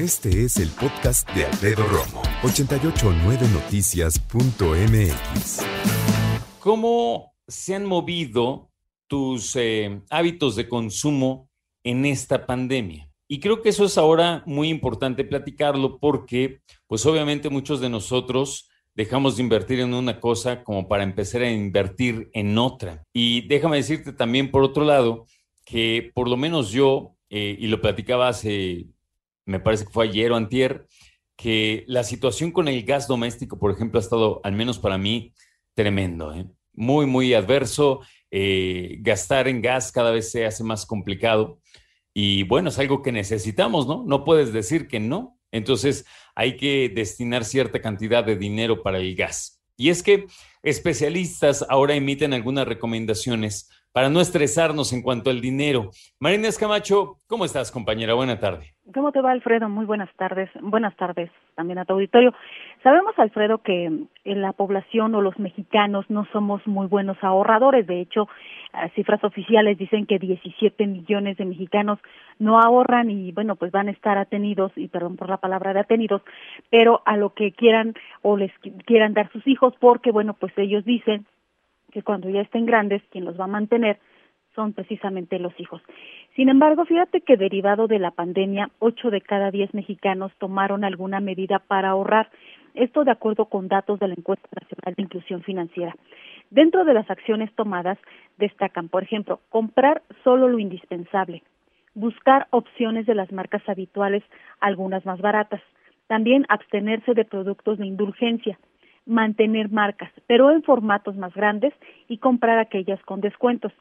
Este es el podcast de Alfredo Romo, 889noticias.mx. ¿Cómo se han movido tus eh, hábitos de consumo en esta pandemia? Y creo que eso es ahora muy importante platicarlo porque, pues obviamente muchos de nosotros dejamos de invertir en una cosa como para empezar a invertir en otra. Y déjame decirte también, por otro lado, que por lo menos yo, eh, y lo platicaba hace, me parece que fue ayer o antier, que la situación con el gas doméstico, por ejemplo, ha estado, al menos para mí, tremendo. ¿eh? Muy, muy adverso. Eh, gastar en gas cada vez se hace más complicado. Y bueno, es algo que necesitamos, ¿no? No puedes decir que no. Entonces hay que destinar cierta cantidad de dinero para el gas. Y es que especialistas ahora emiten algunas recomendaciones para no estresarnos en cuanto al dinero. Marina Escamacho, ¿cómo estás, compañera? Buena tarde. ¿Cómo te va, Alfredo? Muy buenas tardes. Buenas tardes también a tu auditorio. Sabemos, Alfredo, que en la población o los mexicanos no somos muy buenos ahorradores. De hecho, cifras oficiales dicen que 17 millones de mexicanos no ahorran y, bueno, pues van a estar atenidos, y perdón por la palabra de atenidos, pero a lo que quieran o les quieran dar sus hijos, porque, bueno, pues ellos dicen que cuando ya estén grandes, quien los va a mantener son precisamente los hijos. Sin embargo, fíjate que derivado de la pandemia, ocho de cada diez mexicanos tomaron alguna medida para ahorrar. Esto de acuerdo con datos de la encuesta nacional de inclusión financiera. Dentro de las acciones tomadas destacan, por ejemplo, comprar solo lo indispensable, buscar opciones de las marcas habituales, algunas más baratas, también abstenerse de productos de indulgencia, mantener marcas, pero en formatos más grandes y comprar aquellas con descuentos.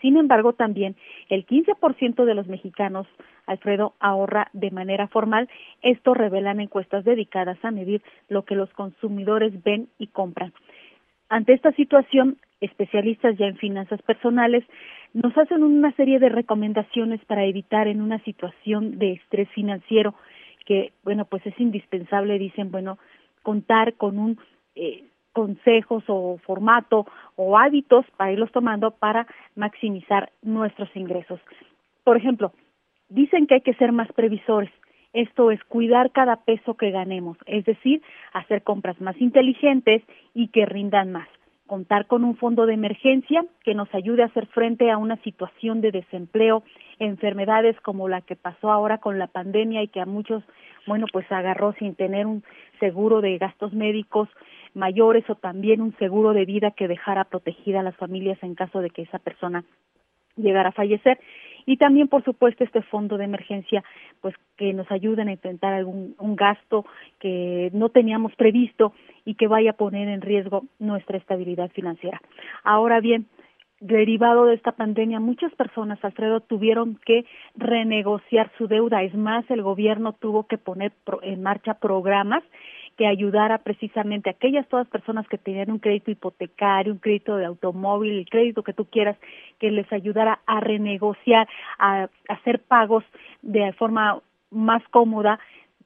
Sin embargo, también el 15% de los mexicanos, Alfredo, ahorra de manera formal. Esto revelan encuestas dedicadas a medir lo que los consumidores ven y compran. Ante esta situación, especialistas ya en finanzas personales nos hacen una serie de recomendaciones para evitar en una situación de estrés financiero que, bueno, pues es indispensable, dicen, bueno, contar con un eh, consejos o formato o hábitos para irlos tomando para maximizar nuestros ingresos. Por ejemplo, dicen que hay que ser más previsores. Esto es cuidar cada peso que ganemos, es decir, hacer compras más inteligentes y que rindan más contar con un fondo de emergencia que nos ayude a hacer frente a una situación de desempleo, enfermedades como la que pasó ahora con la pandemia y que a muchos, bueno, pues agarró sin tener un seguro de gastos médicos mayores o también un seguro de vida que dejara protegida a las familias en caso de que esa persona llegara a fallecer y también por supuesto este fondo de emergencia pues que nos ayuden a enfrentar algún un gasto que no teníamos previsto y que vaya a poner en riesgo nuestra estabilidad financiera. Ahora bien, derivado de esta pandemia, muchas personas, Alfredo, tuvieron que renegociar su deuda. Es más, el gobierno tuvo que poner en marcha programas que ayudara precisamente a aquellas todas personas que tenían un crédito hipotecario, un crédito de automóvil, el crédito que tú quieras, que les ayudara a renegociar, a, hacer pagos de forma más cómoda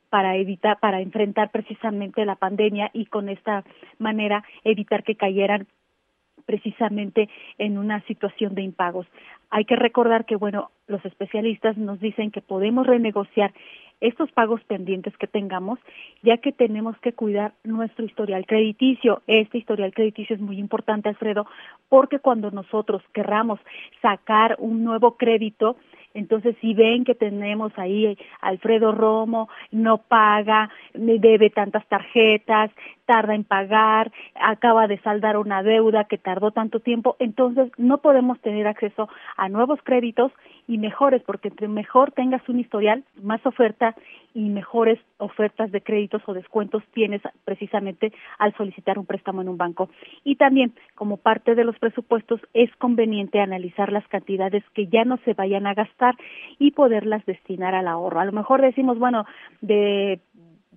para evitar, para enfrentar precisamente la pandemia y con esta manera evitar que cayeran precisamente en una situación de impagos. Hay que recordar que, bueno, los especialistas nos dicen que podemos renegociar estos pagos pendientes que tengamos, ya que tenemos que cuidar nuestro historial crediticio. Este historial crediticio es muy importante, Alfredo, porque cuando nosotros querramos sacar un nuevo crédito, entonces, si ven que tenemos ahí Alfredo Romo, no paga, debe tantas tarjetas, tarda en pagar, acaba de saldar una deuda que tardó tanto tiempo, entonces no podemos tener acceso a nuevos créditos y mejores, porque entre mejor tengas un historial, más oferta y mejores ofertas de créditos o descuentos tienes precisamente al solicitar un préstamo en un banco. Y también, como parte de los presupuestos, es conveniente analizar las cantidades que ya no se vayan a gastar y poderlas destinar al ahorro. A lo mejor decimos, bueno, de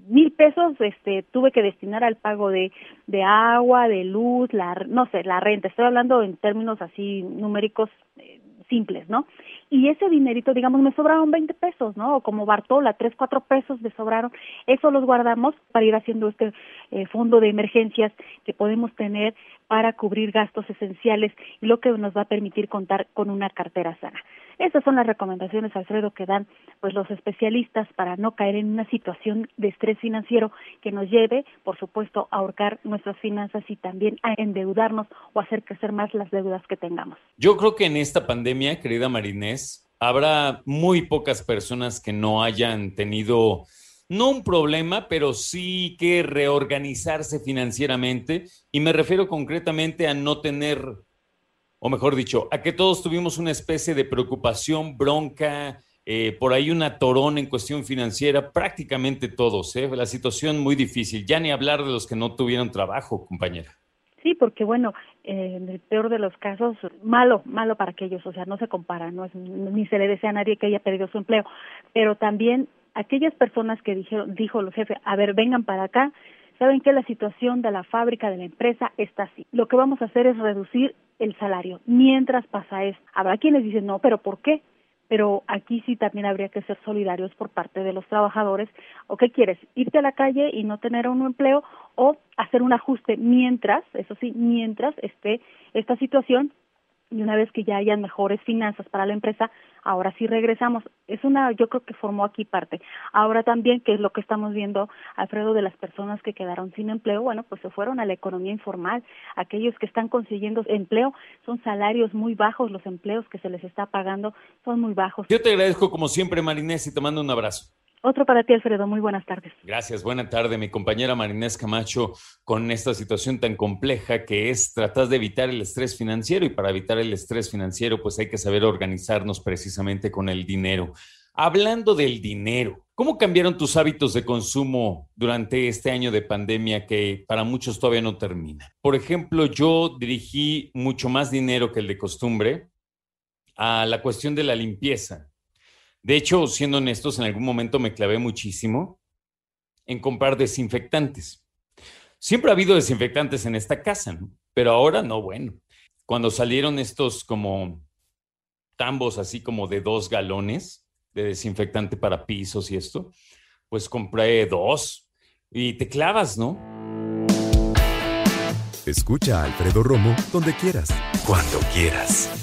mil pesos este tuve que destinar al pago de de agua de luz la no sé la renta estoy hablando en términos así numéricos eh, simples, ¿no? Y ese dinerito, digamos, me sobraron 20 pesos, ¿no? O como Bartola, 3, 4 pesos me sobraron. Eso los guardamos para ir haciendo este eh, fondo de emergencias que podemos tener para cubrir gastos esenciales y lo que nos va a permitir contar con una cartera sana. Estas son las recomendaciones, Alfredo, que dan pues los especialistas para no caer en una situación de estrés financiero que nos lleve, por supuesto, a ahorcar nuestras finanzas y también a endeudarnos o hacer crecer más las deudas que tengamos. Yo creo que en esta pandemia, querida Marinés, habrá muy pocas personas que no hayan tenido no un problema, pero sí que reorganizarse financieramente. Y me refiero concretamente a no tener, o mejor dicho, a que todos tuvimos una especie de preocupación, bronca, eh, por ahí una torón en cuestión financiera, prácticamente todos, ¿eh? la situación muy difícil, ya ni hablar de los que no tuvieron trabajo, compañera. Sí, porque bueno, en el peor de los casos, malo, malo para aquellos, o sea, no se compara, no es, ni se le desea a nadie que haya perdido su empleo, pero también aquellas personas que dijeron, dijo los jefes, a ver, vengan para acá, saben que la situación de la fábrica, de la empresa está así. Lo que vamos a hacer es reducir el salario mientras pasa esto. Habrá quienes dicen, no, pero ¿por qué? Pero aquí sí también habría que ser solidarios por parte de los trabajadores. ¿O qué quieres? ¿Irte a la calle y no tener un empleo? ¿O hacer un ajuste mientras, eso sí, mientras esté esta situación y una vez que ya hayan mejores finanzas para la empresa, ahora sí regresamos. Es una, yo creo que formó aquí parte. Ahora también, que es lo que estamos viendo, Alfredo, de las personas que quedaron sin empleo, bueno, pues se fueron a la economía informal. Aquellos que están consiguiendo empleo son salarios muy bajos, los empleos que se les está pagando son muy bajos. Yo te agradezco como siempre, Marinés, y te mando un abrazo. Otro para ti, Alfredo. Muy buenas tardes. Gracias. Buena tarde, mi compañera Marinés Camacho, con esta situación tan compleja que es tratar de evitar el estrés financiero y para evitar el estrés financiero, pues hay que saber organizarnos precisamente con el dinero. Hablando del dinero, ¿cómo cambiaron tus hábitos de consumo durante este año de pandemia que para muchos todavía no termina? Por ejemplo, yo dirigí mucho más dinero que el de costumbre a la cuestión de la limpieza de hecho, siendo honestos, en algún momento me clavé muchísimo en comprar desinfectantes. Siempre ha habido desinfectantes en esta casa, pero ahora no, bueno. Cuando salieron estos como tambos así como de dos galones de desinfectante para pisos y esto, pues compré dos y te clavas, ¿no? Escucha a Alfredo Romo donde quieras, cuando quieras.